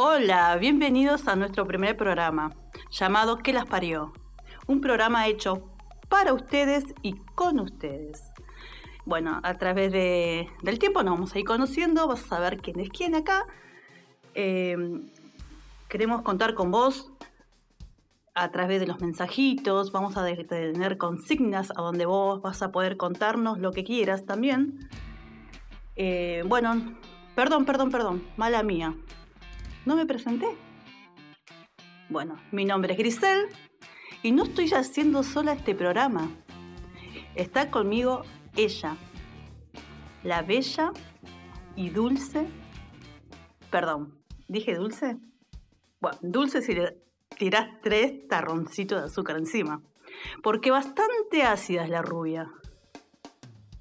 Hola, bienvenidos a nuestro primer programa, llamado ¿Qué las parió? Un programa hecho para ustedes y con ustedes. Bueno, a través de- del tiempo nos vamos a ir conociendo, vas a saber quién es quién acá. Eh, queremos contar con vos a través de los mensajitos, vamos a tener consignas a donde vos vas a poder contarnos lo que quieras también. Eh, bueno, perdón, perdón, perdón, mala mía. ¿No me presenté? Bueno, mi nombre es Grisel y no estoy haciendo sola este programa. Está conmigo ella, la bella y dulce. Perdón, ¿dije dulce? Bueno, dulce si le tirás tres tarroncitos de azúcar encima. Porque bastante ácida es la rubia.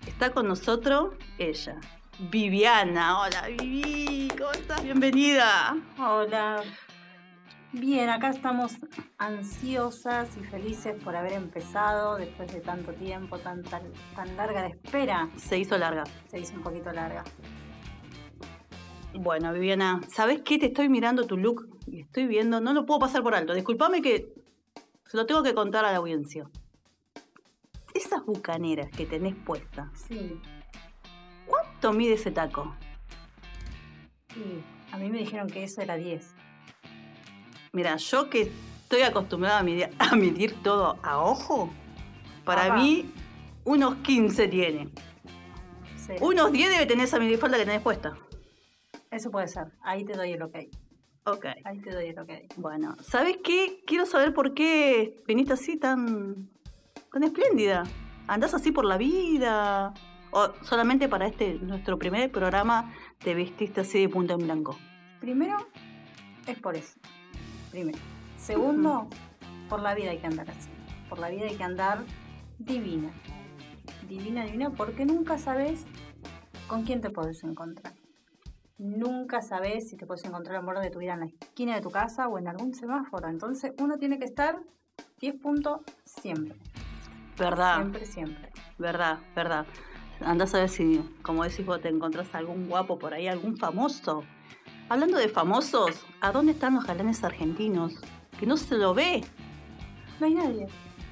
Está con nosotros ella, Viviana. Hola, Vivi, ¿cómo estás? Bienvenida. Hola. Bien, acá estamos ansiosas y felices por haber empezado después de tanto tiempo, tan, tan, tan larga de espera. Se hizo larga. Se hizo un poquito larga. Bueno, Viviana, ¿sabes qué? Te estoy mirando tu look y estoy viendo, no lo puedo pasar por alto. Disculpame que se lo tengo que contar a la audiencia. Esas bucaneras que tenés puestas, Sí, ¿cuánto mide ese taco? sí. A mí me dijeron que eso era 10. Mira, yo que estoy acostumbrada a medir, a medir todo a ojo, para Ajá. mí unos 15 tiene. Sí. Unos 10 debe tener esa minifalda que tenés puesta. Eso puede ser. Ahí te doy el ok. Ok. Ahí te doy el ok. Bueno, ¿sabes qué? Quiero saber por qué viniste así tan, tan espléndida. ¿Andás así por la vida? ¿O solamente para este, nuestro primer programa, te vestiste así de punta en blanco? Primero, es por eso. Primero. Segundo, por la vida hay que andar así. Por la vida hay que andar divina. Divina, divina, porque nunca sabes con quién te puedes encontrar. Nunca sabes si te puedes encontrar el amor de tu vida en la esquina de tu casa o en algún semáforo. Entonces uno tiene que estar 10 puntos siempre. ¿Verdad? Siempre, siempre. Verdad, verdad. Andás a ver si, como decís vos, te encontrás algún guapo por ahí, algún famoso. Hablando de famosos, ¿a dónde están los galanes argentinos? Que no se lo ve. No hay nadie.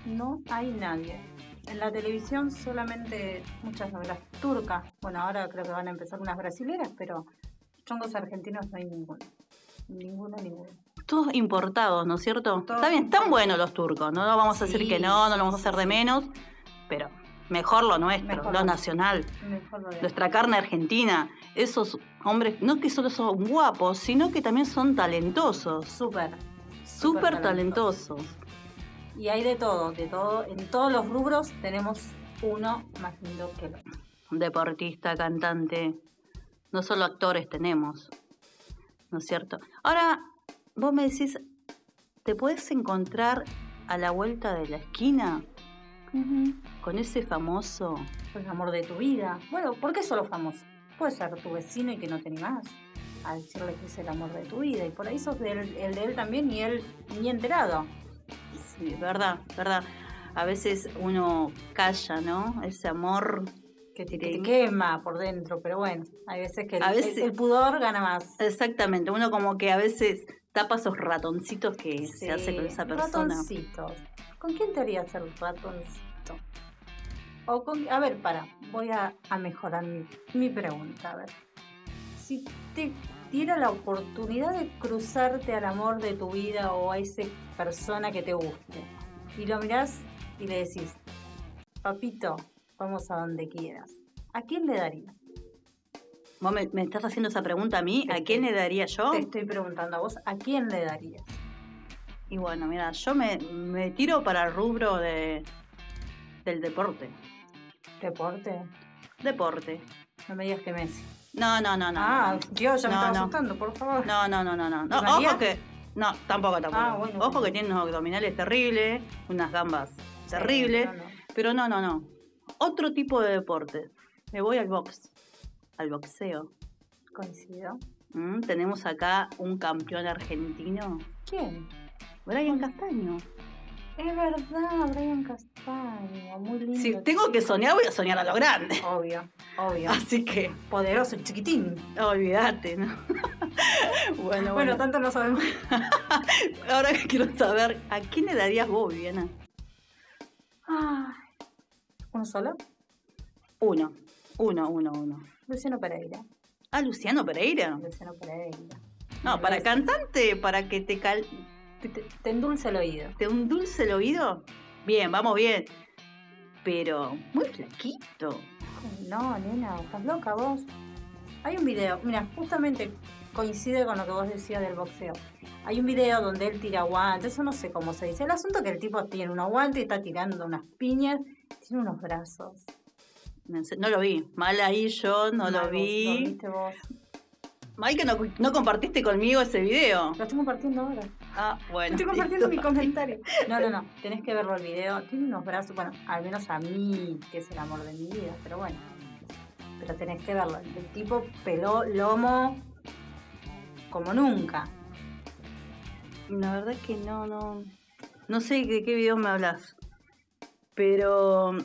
No hay nadie. En la televisión solamente muchas novelas turcas. Bueno, ahora creo que van a empezar unas brasileras, pero chongos argentinos no hay ninguno. Ninguno, ninguno. Todos importados, ¿no es cierto? Todos Está bien, están buenos los turcos, no lo vamos a decir Sí, que no, no lo vamos a hacer de menos, pero mejor lo nuestro, Mejor lo lo- nacional, Mejor lo nuestra carne argentina. Esos hombres, no que solo son guapos, sino que también son talentosos, Súper. súper talentosos. talentosos. Y hay de todo, de todo. En todos los rubros tenemos uno más lindo que el otro. Deportista, cantante, no solo actores tenemos, ¿no es cierto? Ahora, vos me decís, ¿te puedes encontrar a la vuelta de la esquina con ese famoso El amor de tu vida. Bueno, ¿por qué solo famoso? Puede ser tu vecino y que no te animás a decirle que es el amor de tu vida. Y por ahí sos del- el de él también y él ni enterado. Sí, verdad, verdad. A veces uno calla, ¿no? Ese amor. Que te, que Sí. te quema por dentro, pero bueno, hay veces que veces- el pudor gana más. Exactamente, uno como que a veces tapa esos ratoncitos que se hace con esa persona. Ratoncitos. ¿Con quién te harías el ratoncito? O con, a ver, para, voy a, a mejorar mi, mi pregunta. A ver, si te diera la oportunidad de cruzarte al amor de tu vida o a esa persona que te guste, y lo mirás y le decís, papito, vamos a donde quieras, ¿a quién le darías? ¿Vos me, me estás haciendo esa pregunta a mí? ¿A quién le daría yo? Te estoy preguntando a vos, ¿a quién le darías? Y bueno, mira, yo me, me tiro para el rubro de, del deporte. ¿Deporte? Deporte. No me digas que Messi. No, no, no, no. ah. Dios, ya me No, estaba no. asustando, por favor. No, no, no, no, no. no. Ojo que. No, tampoco, tampoco. Ah, bueno, Ojo bueno. que tiene unos abdominales terribles, unas gambas terribles. Pero no, no, no. Otro tipo de deporte. Me voy al box. Al boxeo. Coincido. Mm, Tenemos acá un campeón argentino, ¿Quién? Brian Castaño. Es verdad, Brian Castaño, muy lindo. Si tengo que soñar, voy a soñar a lo grande. Obvio, obvio. Así que, Poderoso, chiquitín. olvídate, ¿no? bueno, Bueno, bueno. tanto no sabemos. Ahora quiero saber, ¿a quién le darías vos, Viviana? ¿Uno solo? Uno. Uno, uno, uno. Luciano Pereira. Ah, Luciano Pereira. Luciano Pereira. No, para cantante, para que te cal... Te, te- te endulce el oído. te un dulce el oído. Bien, vamos bien. Pero muy flaquito. No, nena, estás loca vos. Hay un video, mira, justamente coincide con lo que vos decías del boxeo. Hay un video donde él tira guantes, eso no sé cómo se dice. El asunto es que el tipo tiene unos guantes y está tirando unas piñas, tiene unos brazos. No lo vi. Mal ahí yo, no lo vos, vi. viste vos. Mal que no, no compartiste conmigo ese video. Lo estoy compartiendo ahora. Ah, bueno. Estoy compartiendo mi comentario. No, no, no. Tenés que verlo el video. Tiene unos brazos, bueno, al menos a mí, que es el amor de mi vida, pero bueno. Pero tenés que verlo. El tipo peló lomo como nunca. La verdad es que no, no. No sé de qué video me hablas. Pero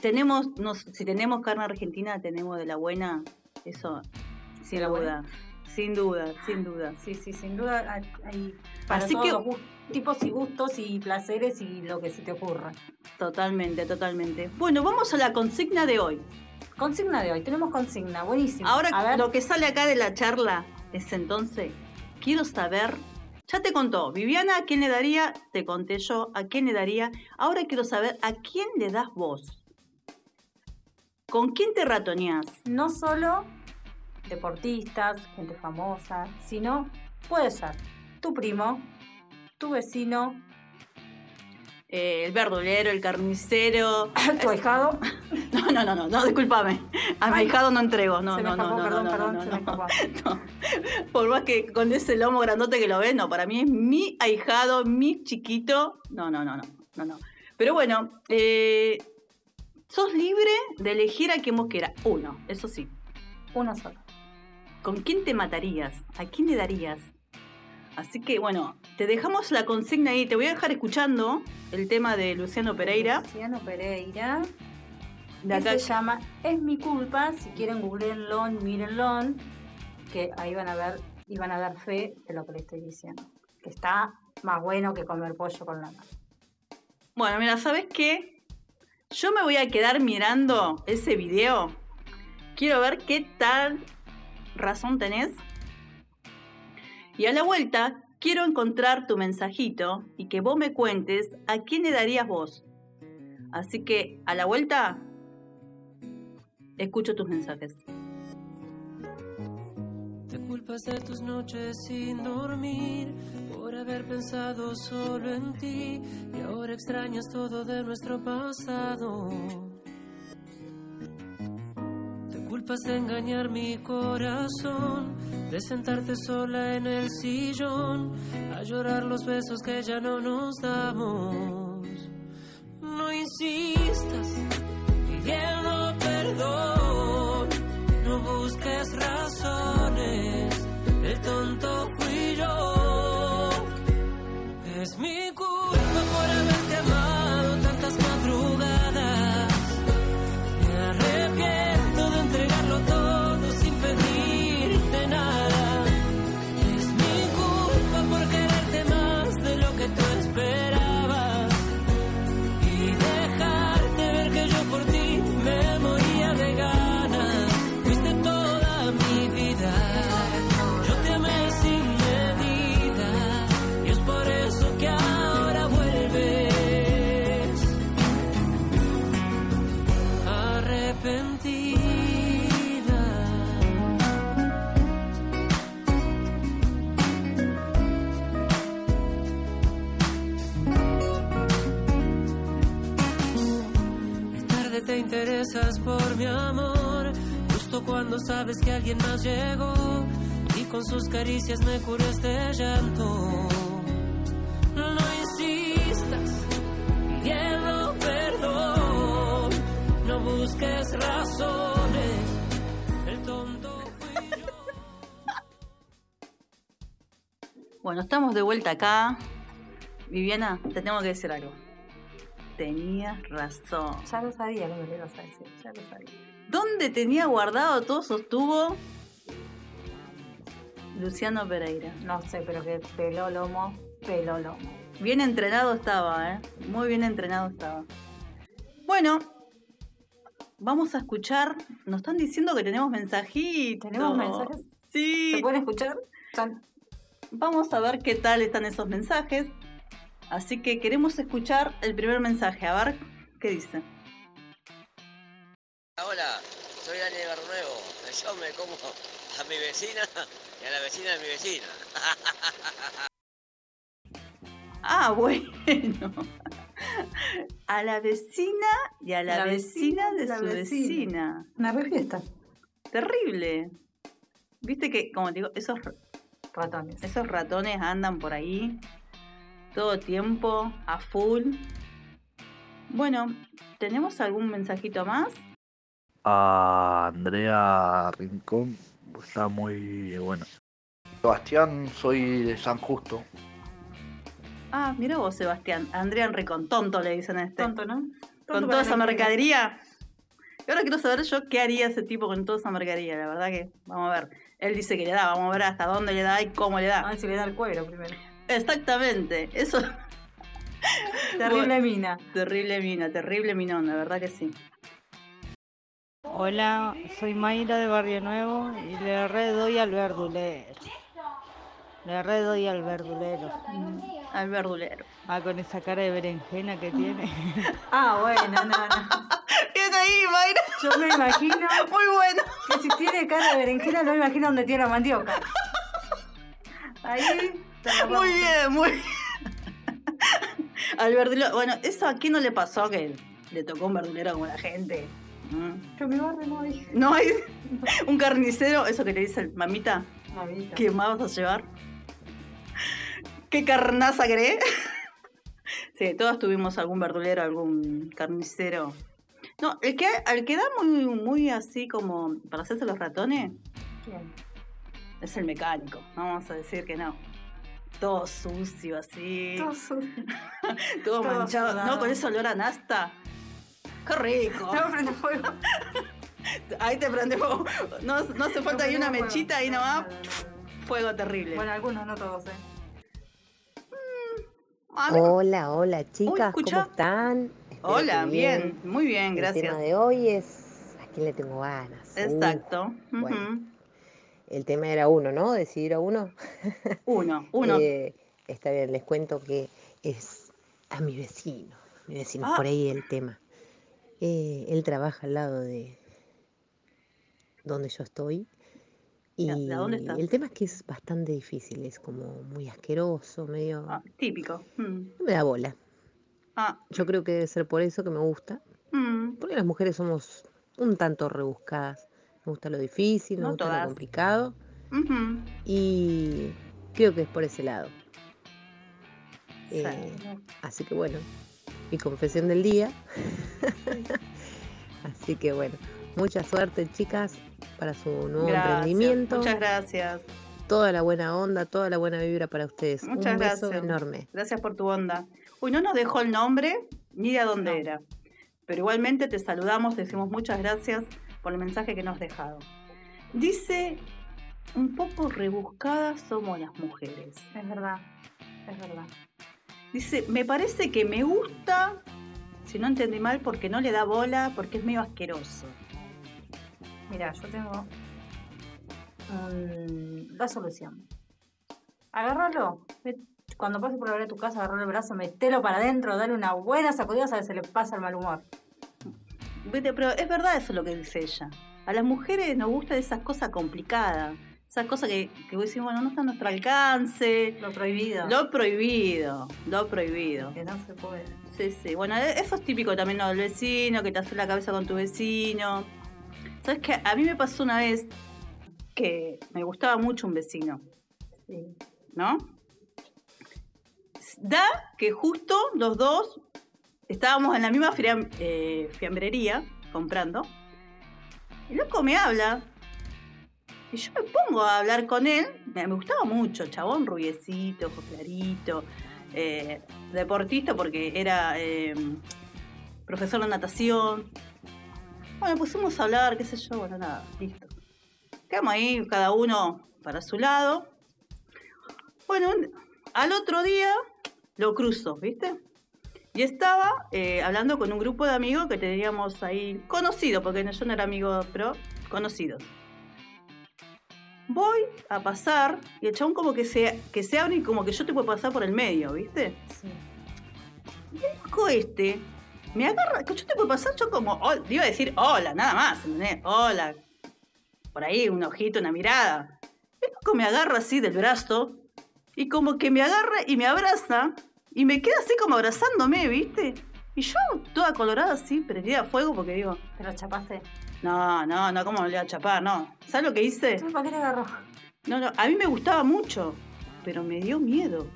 tenemos, no, sé, si tenemos carne argentina, tenemos de la buena. Eso, sin la duda. buena? Sin duda, sin duda. Sí, sí, sin duda hay, para Así todos que- los tipos y gustos y placeres y lo que se te ocurra. Totalmente, totalmente. Bueno, vamos a la consigna de hoy. Consigna de hoy, tenemos consigna, buenísimo. Ahora a ver, lo que sale acá de la charla es entonces, quiero saber, ya te contó, Viviana a quién le daría, te conté yo a quién le daría, ahora quiero saber a quién le das vos. ¿Con quién te ratoneás? no solo deportistas, gente famosa, sino puede ser tu primo, tu vecino, Eh, el verdulero, el carnicero. tu ahijado. No, no, no, no, no, discúlpame. A mi ahijado no entrego. No, se me no, no, escapó, no, perdón, no, perdón, no, se no, me escapó. no. Por más que con ese lomo grandote que lo ves, no, para mí es mi ahijado, mi chiquito. No, no, no, no, no, no. Pero bueno, eh, sos libre de elegir a quien vos quieras. Uno, eso sí. Uno solo. ¿Con quién te matarías? ¿A quién le darías? Así que bueno, te dejamos la consigna ahí. Te voy a dejar escuchando el tema de Luciano Pereira. Luciano Pereira. De que acá, se llama Es mi culpa. Si quieren googleenlo, mírenlo. Que ahí van a ver y van a dar fe de lo que le estoy diciendo. Que está más bueno que comer pollo con la mano. Bueno, mira, ¿sabes qué? Yo me voy a quedar mirando ese video. Quiero ver qué tal razón tenés. Y a la vuelta, quiero encontrar tu mensajito y que vos me cuentes a quién le darías vos. Así que, a la vuelta, escucho tus mensajes. Culpas de tus noches sin dormir por haber pensado solo en ti y ahora extrañas todo de nuestro pasado. Te culpas de engañar mi corazón, de sentarte sola en el sillón, a llorar los besos que ya no nos damos. No insistas pidiendo perdón, no busques razones, tonto sabes que alguien más llegó y con sus caricias me curó este llanto. No insistas pidiendo perdón, no busques razones, el tonto fui yo. Bueno, estamos de vuelta acá. Viviana, te tengo que decir algo. Tenías razón. Ya lo sabía lo que le ibas a decir, ya lo sabía. ¿Dónde tenía guardado todo sostuvo Luciano Pereira? No sé, pero que pelo lomo, pelo lomo. Bien entrenado estaba, ¿eh? Muy bien entrenado estaba. Bueno, vamos a escuchar. Nos están diciendo que tenemos mensajitos. ¿Tenemos mensajes? Sí. ¿Se pueden escuchar? Vamos a ver qué tal están esos mensajes. Así que queremos escuchar el primer mensaje. A ver qué dice. Hola, soy Dani de Barrio Nuevo. Yo me como a mi vecina y a la vecina de mi vecina. Ah, bueno. A la vecina y a la, La vecina, vecina de la su vecina. vecina. Una re fiesta. Terrible. Viste que, como te digo, esos, Ratones. esos ratones andan por ahí todo tiempo, a full. Bueno, ¿tenemos algún mensajito más? A Andrea Rincón está muy bueno. Sebastián, soy de San Justo. Ah, mira vos, Sebastián. Andrea Enricón, tonto le dicen a este. Tonto, ¿no? con toda esa mercadería. Y ahora quiero saber yo qué haría ese tipo con toda esa mercadería. La verdad que, vamos a ver. Él dice que le da, vamos a ver hasta dónde le da y cómo le A da. ver si le da el cuero primero. Exactamente. Eso. Terrible mina. terrible mina, terrible minón, la verdad que sí. Hola, soy Mayra de Barrio Nuevo y le re doy al verdulero. Le re doy al verdulero. Al verdulero. Ah, con esa cara de berenjena que tiene. Ah, bueno, no, no. Bien ahí, Mayra. Yo me imagino Muy bueno. que si tiene cara de berenjena, no me imagino dónde tiene la mandioca. Ahí. Muy bien, muy bien. Al verdulero. Bueno, ¿eso a quién no le pasó que le tocó un verdulero como la gente? Mm. Yo mi barrio no dije. No hay un carnicero, eso que le dice el mamita, Mamita. ¿qué más vas a llevar? ¿Qué carnaza querés? Sí, todos tuvimos algún verdulero, algún carnicero. No, el que, el que da muy, muy así como para hacerse los ratones ¿Quién? es el mecánico. No vamos a decir que no. Todo sucio así, Todo sucio. todo, todo manchado. sudado. No, con ese olor a nasta. ¡Qué rico! Prende fuego. Ahí te prende fuego. No, no hace falta ahí una fuego. mechita ahí No, nomás. no, no, no. Fuego terrible. Bueno, algunos, no todos, ¿eh? A mí- Hola, hola chicas. ¿cómo están? Espero Hola, bien, muy bien, El gracias. tema de hoy es a quién le tengo ganas. Uh, Exacto. bueno. el tema era uno, ¿no? Decidir a uno. Uno, uno. Eh, está bien, les cuento que es a mi vecino. Mi vecino, Ah. por ahí el tema. Eh, él trabaja al lado de donde yo estoy. Y Ya, ¿de dónde estás? el tema es que es bastante difícil, es como muy asqueroso, medio... Ah, típico. Mm. No me da bola. Ah, Yo creo que debe ser por eso que me gusta. mm. Porque las mujeres somos un tanto rebuscadas. Me gusta lo difícil, No me gusta todas. lo complicado. Y creo que es por ese lado. Sí. Eh, así que bueno, mi confesión del día. así que bueno, mucha suerte chicas para su nuevo Gracias, emprendimiento. Muchas gracias. Toda la buena onda, toda la buena vibra para ustedes. Muchas un beso gracias. enorme. Gracias por tu onda. Uy, no nos dejó el nombre ni de dónde No. era. Pero igualmente te saludamos, te decimos muchas gracias por el mensaje que nos has dejado. Dice, un poco rebuscadas somos las mujeres. Es verdad. Es verdad. Dice, me parece que me gusta, si no entendí mal, porque no le da bola, porque es medio asqueroso. Mira, yo tengo un- la solución. Agárralo. Cuando pases por la de tu casa, agarralo el brazo, metelo para adentro, dale una buena sacudida, a ver si le pasa el mal humor. Viste, Pero es verdad eso lo que dice ella. A las mujeres nos gustan esas cosas complicadas. Esas cosas que, que vos decís, bueno, no está a nuestro alcance. Lo prohibido. Lo prohibido, lo prohibido. Que no se puede. Sí, sí. Bueno, e- eso es típico también ¿no? del vecino, que te hace la cabeza con tu vecino. ¿Sabes qué? A mí me pasó una vez que me gustaba mucho un vecino, Sí. ¿no? Da que justo los dos estábamos en la misma fiam- eh, fiambrería comprando. Y el loco me habla. Y yo me pongo a hablar con él. Me, gustaba mucho, chabón rubiecito, ojos claritos. eh, deportista porque era eh, profesor de natación. Bueno, pusimos a hablar, qué sé yo, bueno, nada, listo. Quedamos ahí, cada uno para su lado. Bueno, al otro día lo cruzo, ¿viste? Y estaba eh, hablando con un grupo de amigos que teníamos ahí, conocidos, porque yo no era amigo, pero conocidos. Voy a pasar y el chabón como que se, que se abre y como que yo te puedo pasar por el medio, ¿viste? Sí. Y el loco este me agarra, que yo te puedo pasar, yo como, oh, iba a decir hola, nada más, ¿entendés? Hola. Por ahí, un ojito, una mirada. El loco me agarra así del brazo y como que me agarra y me abraza y me queda así como abrazándome, ¿viste? Y yo toda colorada así, prendida a fuego porque digo, ¿Pero chapaste? No, no, no, ¿cómo me voy a chapar? No. ¿Sabes lo que hice? ¿Para qué te agarró? No, no, a mí me gustaba mucho, pero me dio miedo.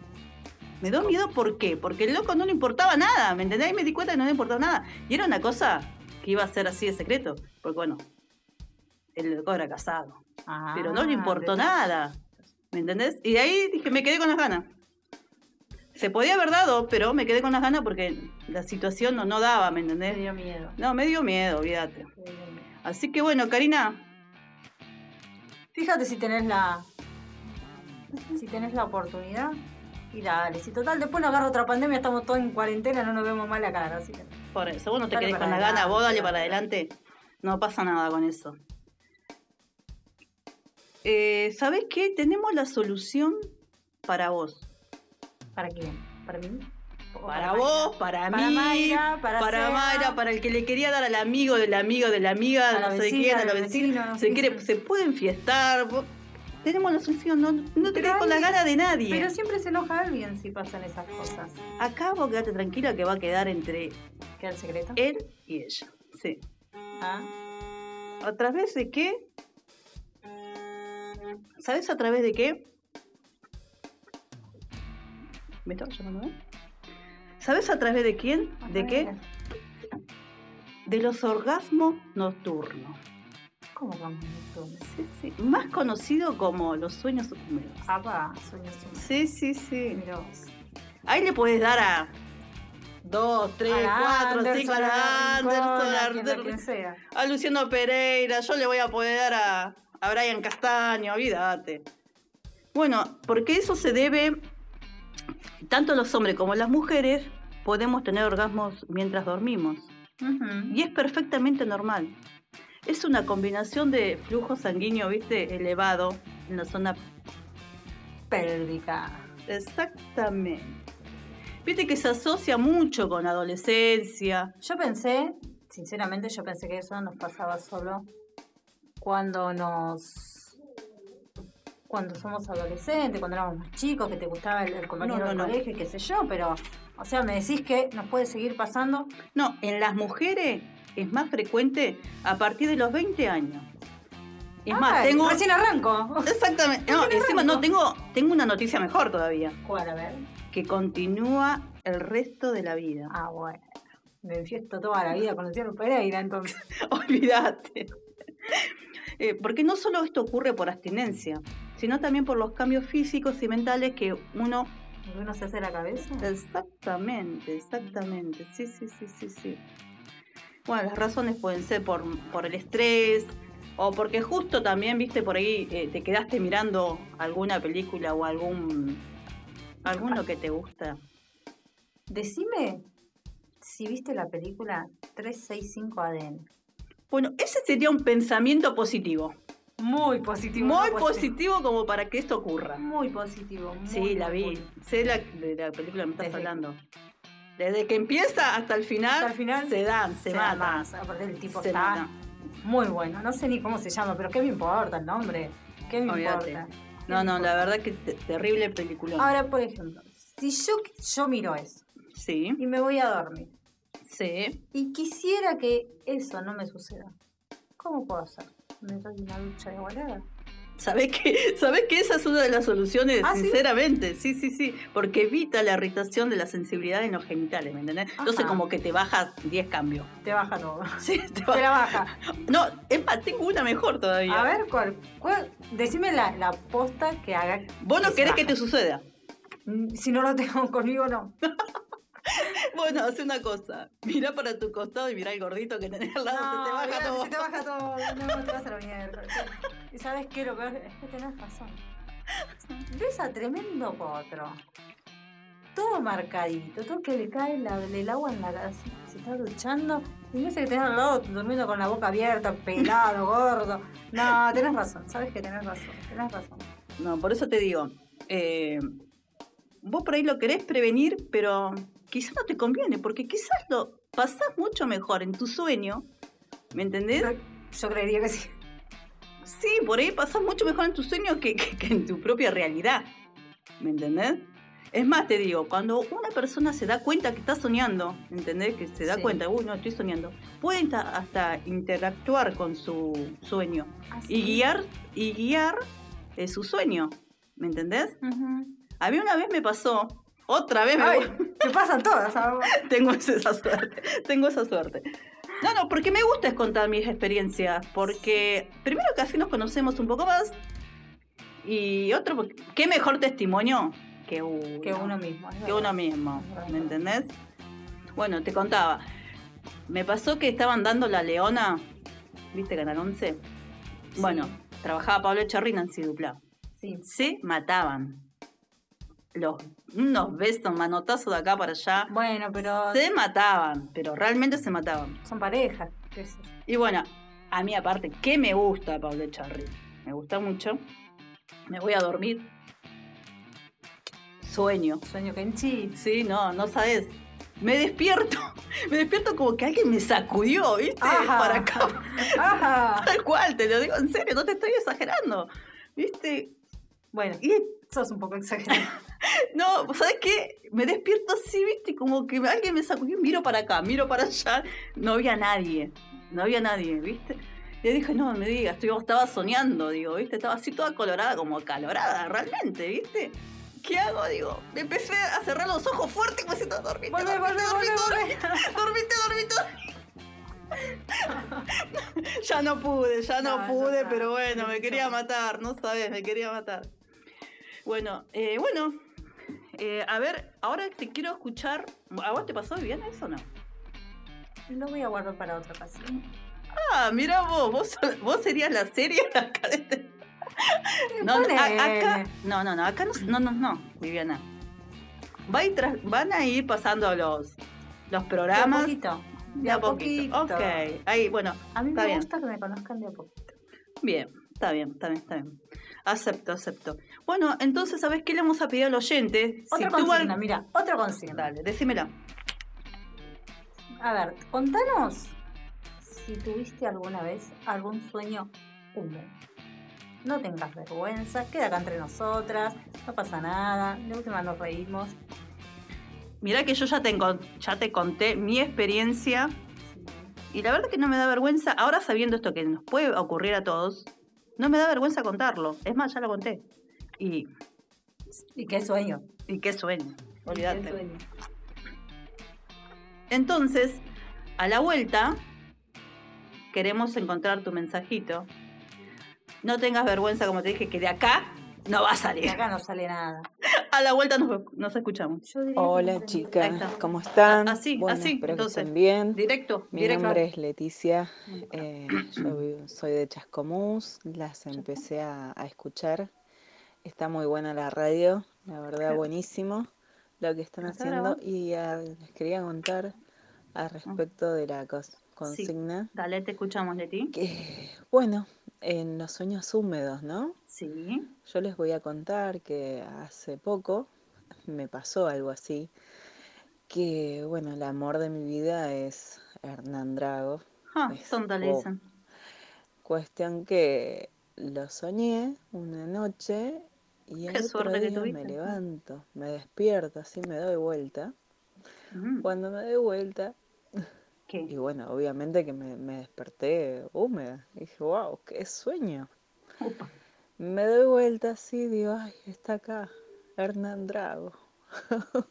Me dio miedo ¿por qué? Porque el loco no le importaba nada, ¿me entendés? Y me di cuenta que no le importaba nada. Y era una cosa que iba a ser así de secreto, porque bueno, el loco era casado, pero no le Ah, importó nada, ¿me entendés? Y de ahí dije, me quedé con las ganas. Se podía haber dado, pero me quedé con las ganas porque la situación no, no daba, ¿me Me entendés? dio miedo. No, me dio miedo, olvídate. me dio miedo. Así que bueno, Karina, Fíjate si tenés la. Si tenés la oportunidad. Y dale. Si total después nos agarra otra pandemia, estamos todos en cuarentena, no nos vemos más la cara. Así que. Por eso, vos no te Dale quedés con la gana, vos dale para adelante. No pasa nada con eso. Eh, ¿Sabés qué? Tenemos la solución para vos. ¿Para quién? ¿Para mí? ¿O Para vos, para, Para mí, Mayra, para. Mayra, para el que le quería dar al amigo del amigo de la amiga, no sé quién, a la vecina. se, quiere, se puede enfiestar. vos- Tenemos la solución, no, no te quedes con la gana de nadie. Pero siempre se enoja alguien si pasan esas cosas. Acá vos quedate tranquila que va a quedar entre ¿Queda el secreto? él y ella. Sí. Ah, ¿A través de qué? ¿Sabes a través de qué? ¿Me estaba llamando? eh? ¿Sabes a través de quién? ¿De qué? De los orgasmos nocturnos. ¿Cómo vamos nosotros? Sí, sí. Más conocido como los sueños húmedos. Apa, sueños húmedos. Sí, sí, sí. Ahí le puedes dar a dos, tres, A la cuatro, Anderson, cinco, a Anderson, sea. a Luciano Pereira, yo le voy a poder dar a, a Brian Castaño, olvídate. Bueno, porque eso se debe, tanto los hombres como las mujeres podemos tener orgasmos mientras dormimos. Y es perfectamente normal. Es una combinación de flujo sanguíneo, viste, elevado en la zona Pélvica. Exactamente. Viste que se asocia mucho con adolescencia. Yo pensé, sinceramente, yo pensé que eso nos pasaba solo cuando nos. Cuando somos adolescentes, cuando éramos más chicos, que te gustaba el, el compañero No, no, del no. colegio, y qué sé yo, pero. O sea, me decís que nos puede seguir pasando. No, en las mujeres es más frecuente a partir de los 20 años. Es más, tengo. Recién arranco. Exactamente. No, encima no tengo, tengo una noticia mejor todavía. ¿Cuál? A ver. Que continúa el resto de la vida. Ah, bueno. Me enfiesto toda la vida con Luciano Pereira, entonces. Olvídate. Eh, porque no solo esto ocurre por abstinencia, sino también por los cambios físicos y mentales que uno ¿Uno se hace la cabeza? Exactamente, exactamente. Sí, sí, sí, sí, sí. Bueno, las razones pueden ser por, por el estrés o porque justo también, viste, por ahí eh, te quedaste mirando alguna película o algún alguno que te gusta. Decime si viste la película 365 ADN. Bueno, ese sería un pensamiento positivo. Muy positivo. Muy positivo como para que esto ocurra. Muy positivo. muy, Sí, la vi. positivo. Sé la, de la película que me estás Desde- hablando. Desde que empieza hasta el final, Hasta el final, se dan, se, Se matan. más. Aparte el tipo Se está muy bueno. No sé ni cómo se llama, pero ¿qué me importa el nombre? ¿Qué me importa? ¿Qué No, no, la verdad que te- terrible película. Ahora, por ejemplo, si yo, yo miro eso Sí, y me voy a dormir sí. y quisiera que eso no me suceda, ¿cómo puedo hacer? ¿Me doy una ducha de volada? ¿Sabés que, ¿Sabés que esa es una de las soluciones? ¿Ah, sinceramente, sí? sí, sí, Porque evita la irritación de la sensibilidad en los genitales, ¿me entendés? Entonces Ajá. como que te baja 10 cambios. Te baja todo. Sí, te Te baja. la baja. No, tengo una mejor todavía. A ver, ¿cuál? cuál- Decime la, la posta que haga. Vos no querés que te suceda. Mm, Si no lo tengo conmigo, no. Bueno, hace una cosa. Mira para tu costado y mira el gordito que tenés al lado, se te baja todo. Se te baja todo. No, te vas a la mierda. ¿Y sabes qué? Lo peor es que tenés razón. Ves a tremendo potro. Todo marcadito, todo que le cae la- el agua en la cara. Se está duchando y ves que tenés al lado durmiendo con la boca abierta, pelado, gordo. No, tenés razón. Sabes que tenés razón. Tenés razón. No, por eso te digo, eh, vos por ahí lo querés prevenir, pero quizás no te conviene, porque quizás lo pasás mucho mejor en tu sueño, ¿me entendés? Yo creería que sí. Sí, por ahí pasás mucho mejor en tu sueño que, que- que en tu propia realidad, ¿me entendés? Es más, te digo, cuando una persona se da cuenta que está soñando, ¿entendés? Que se da Sí. cuenta, uy, no, estoy soñando, puede ta- hasta interactuar con su sueño y guiar, y guiar eh, su sueño, ¿me entendés? A mí una vez me pasó, otra vez me Ay, te pasan todas. ¿sabes? tengo esa suerte, tengo esa suerte. No, no, porque me gusta es contar mis experiencias, porque primero que así nos conocemos un poco más y otro, ¿qué mejor testimonio que uno? Que uno mismo. Que uno mismo. ¿me entendés? Bueno, te contaba, me pasó que estaban dando La Leona, ¿viste Canal 11? Bueno, trabajaba Pablo Echarri en Dupla. Sí. Se mataban. Los, unos besos, manotazos de acá para allá. Bueno, pero Se mataban, pero realmente se mataban. son parejas. qué sé. Y bueno, a mí aparte, ¿qué me gusta Pablo Echarri? Me gusta mucho. Me voy a dormir. Sueño. Sueño Kenchi. Sí, no, no sabes. Me despierto. Me despierto como que alguien me sacudió, ¿viste? Ajá. Para acá. Ajá. Tal cual, te lo digo en serio, no te estoy exagerando. ¿Viste? Bueno, Y sos un poco exagerado. No, ¿sabes qué? Me despierto así, viste, como que alguien me sacudió, miro para acá, miro para allá, no había nadie, no había nadie, viste. Y dije, no me digas, estoy- estaba soñando, digo, viste, estaba así toda colorada, como acalorada, realmente, viste. ¿Qué hago? Digo, me empecé a cerrar los ojos fuerte, como diciendo, dormite, Volvé, dormite, volvé, dormite, volvé, dormite, dormite, dormite. ya no pude, ya no, pude, pero bueno, me quería matar, no sabes, me quería matar. Bueno, eh, bueno, eh, a ver, ahora te quiero escuchar. ¿A vos te pasó bien eso o no? Lo voy a guardar para otra ocasión. Ah, mira vos, vos, vos serías la serie acá de este- No, no, a- Ponele. acá, no, no, no, acá no, no, no, no, Viviana. Va tras- van a ir pasando los, los programas. De a poquito. De a poquito. Ok, ahí, bueno, A mí me bien. gusta que me conozcan de a poquito. bien, está bien, está bien, está bien. Acepto, acepto. Bueno, entonces, ¿sabes qué le vamos a pedir al oyente? Otra consigna, al- mira, otra consigna. Dale, decímela. A ver, contanos si tuviste alguna vez algún sueño húmedo. No tengas vergüenza, queda acá entre nosotras, no pasa nada, de última nos reímos. Mirá que yo ya te, ya te conté mi experiencia y la verdad que no me da vergüenza, ahora sabiendo esto que nos puede ocurrir a todos, no me da vergüenza contarlo. Es más, ya lo conté. Y, ¿Y qué sueño? y qué sueño, ¿Qué olvídate. sueño? Entonces, a la vuelta, queremos encontrar tu mensajito. No tengas vergüenza, como te dije, que de acá no va a salir. acá no sale nada. A la vuelta nos, nos escuchamos. Hola chicas. ¿cómo están? Así, bueno, así, espero entonces. que estén bien. Directo, Mi directo. nombre es Leticia, eh, yo soy de Chascomús, las empecé a, a escuchar. Está muy buena la radio, la verdad buenísimo lo que están ¿Está haciendo y ah, les quería contar al respecto de la consigna Dale, te escuchamos, Leti. que, bueno, en los sueños húmedos, ¿no? Sí. Yo les voy a contar que hace poco me pasó algo así, que bueno, el amor de mi vida es Hernán Drago. Ah, Es- tonta le dicen. Cuestión que lo soñé una noche y Qué el otro que día me levanto, me despierto, así me doy vuelta. Mm, Cuando me doy vuelta, y bueno, obviamente que me, me desperté húmeda. Y dije, wow, qué sueño. Upa. Me doy vuelta así, digo, ay, está acá, Hernán Drago.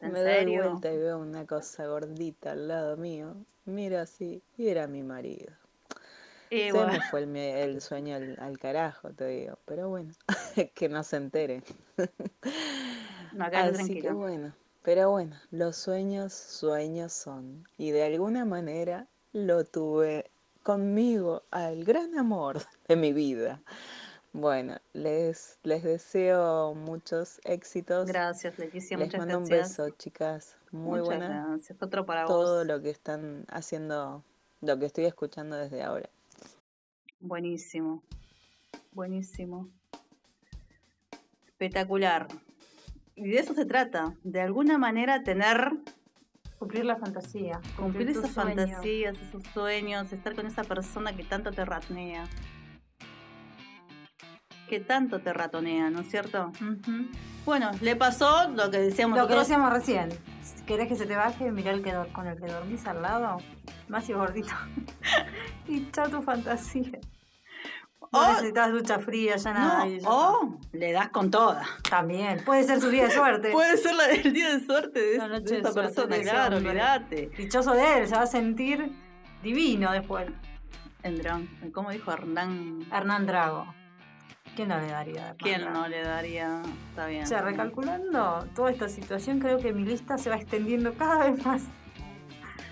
¿En Me doy serio? vuelta y veo una cosa gordita al lado mío. Miro así, y era mi marido. Eh, Se bueno, me fue el, el sueño al, al carajo, te digo. Pero bueno, que no se entere. No, Así que tranquilo. bueno, pero bueno, los sueños, sueños son. Y de alguna manera lo tuve conmigo al gran amor de mi vida. Bueno, les, les deseo muchos éxitos. Gracias, Leticia, Les muchas mando un gracias. beso, chicas. Muy Muchas buena gracias. Otro para todo vos. lo que están haciendo, lo que estoy escuchando desde ahora. Buenísimo. Buenísimo. Espectacular. Y de eso se trata. De alguna manera tener, Cumplir la fantasía. cumplir esas fantasías, esos sueños, estar con esa persona que tanto te ratnea. Que tanto te ratonea, ¿no es cierto? Bueno, le pasó lo que decíamos Lo que decíamos recién. Querés que se te baje, mirá el que con el que dormís al lado, más y gordito. y chao tu fantasía. No O- necesitas ducha fría, ya nada. No, o le das con toda. También. Puede ser su día de suerte. Puede ser la del día de suerte de, de esa persona, de claro, olvídate. Dichoso de él, se va a sentir divino después. Hernán, ¿cómo dijo Hernán? Hernán Drago. ¿Quién no le daría? ¿Quién no le daría? Está bien. O sea, recalculando toda esta situación, creo que mi lista se va extendiendo cada vez más.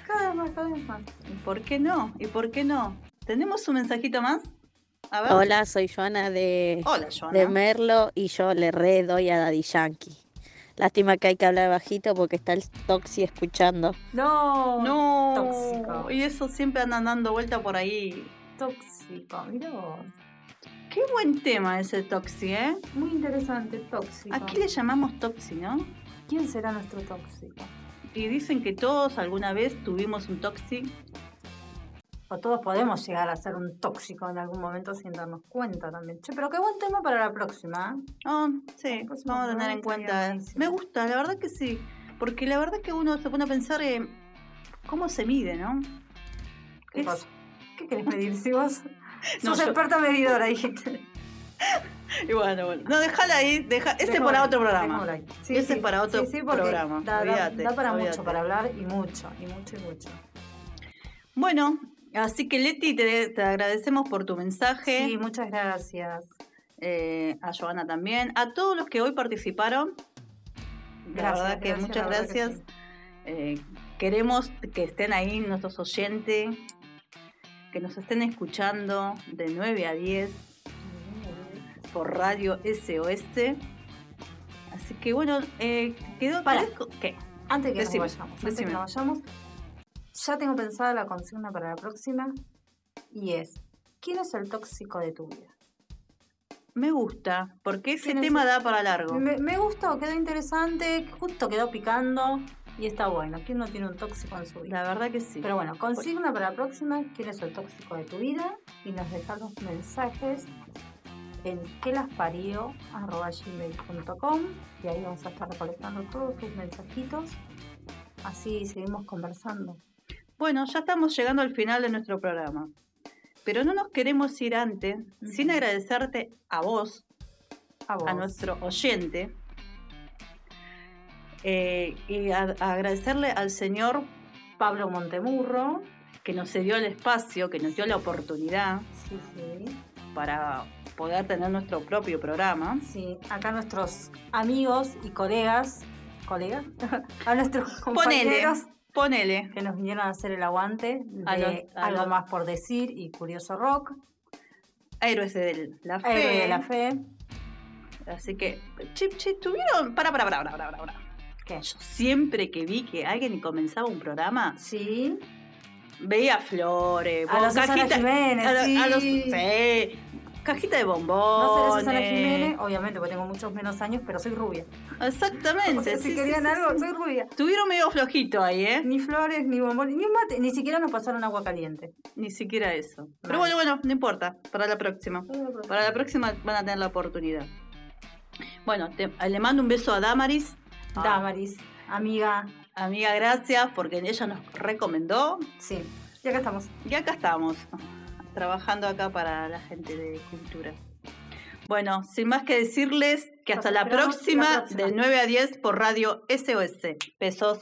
Cada vez más, cada vez más. ¿Y por qué no? ¿Y por qué no? ¿Tenemos un mensajito más? A ver. Hola, soy Joana de, Hola, de Joana. Merlo y yo le re doy a Daddy Yankee. Lástima que hay que hablar bajito porque está el Toxi escuchando. No, No. Tóxico. Y eso siempre andan dando vuelta por ahí. tóxico, mira vos. Qué buen tema ese Toxi, ¿eh? Muy interesante, tóxico. Aquí le llamamos Toxi, ¿no? ¿Quién será nuestro tóxico? Y dicen que todos alguna vez tuvimos un Toxi. O todos podemos llegar a ser un tóxico en algún momento sin darnos cuenta también. Che, pero qué buen tema para la próxima. ¿eh? Oh, sí, El próximo vamos a tener en cuenta. Me gusta, la verdad que sí. Porque la verdad que uno se pone a pensar en cómo se mide, ¿no? ¿Qué pasa? ¿Qué querés medir si vos No, sos yo- experta medidora, dijiste? Y bueno, bueno. No, déjala ahí. Deja... Ese es para otro programa. Sí, Ese sí, es para otro sí, programa. Da, da- para mucho para hablar y mucho, y mucho, y mucho. Bueno, así que Leti, te, te agradecemos por tu mensaje. Sí, muchas gracias. eh, a Joana también. A todos los que hoy participaron. La Gracias, verdad que gracias, muchas la verdad que gracias. Eh, queremos que estén ahí nuestros oyentes, que nos estén escuchando de 9 a 10 por radio SOS. Así que bueno, eh, quedó Para. ¿Qué? Antes que Decime, nos vayamos, antes que nos vayamos, ya tengo pensada la consigna para la próxima y es, ¿quién es el tóxico de tu vida? Me gusta, porque ese ¿Quién es tema da para largo. Me, me gustó, quedó interesante, justo quedó picando y está bueno. ¿Quién no tiene un tóxico en su vida? La verdad que sí. Pero bueno, consigna para la próxima, ¿quién es el tóxico de tu vida? Y nos dejar los mensajes en quelasparió.com y ahí vamos a estar recolectando todos tus mensajitos. Así seguimos conversando. Bueno, ya estamos llegando al final de nuestro programa. Pero no nos queremos ir antes sin agradecerte a vos, A vos. a nuestro oyente, eh, y a- a agradecerle al señor Pablo Montemurro. que nos cedió el espacio, que nos dio la oportunidad Sí, sí. para poder tener nuestro propio programa. Sí, acá nuestros amigos y colegas, ¿colegas? a nuestros compañeros ponele. que nos vinieron a hacer el aguante de A los- a algo más por decir y Curioso Rock, Héroes de la fe. De la Fe. Así que, chip, chip, tuvieron. Para, para, para, para, para, para. ¿Qué? Yo siempre que vi que alguien comenzaba un programa, Sí, veía flores, A bon- Susana Jiménez, a, lo- a los- sí. cajita de no bombones. seré Susana Jiménez, obviamente porque tengo muchos menos años, pero soy rubia. Exactamente. O sea, sí, si sí, querían sí, algo, soy rubia. Tuvieron medio flojito ahí, ¿eh? Ni flores, ni bombones, ni un mate, ni siquiera nos pasaron agua caliente. Ni siquiera eso. Pero bueno, bueno, no importa. Para la próxima. Para la próxima van a tener la oportunidad. Bueno, te- le mando un beso a Damaris. Ah, Damaris, amiga, Amiga, gracias porque ella nos recomendó. sí. Y acá estamos. Y acá estamos, trabajando acá para la gente de cultura. Bueno, sin más que decirles que hasta la próxima, la próxima. de 9 a 10 por Radio SOS. Besos.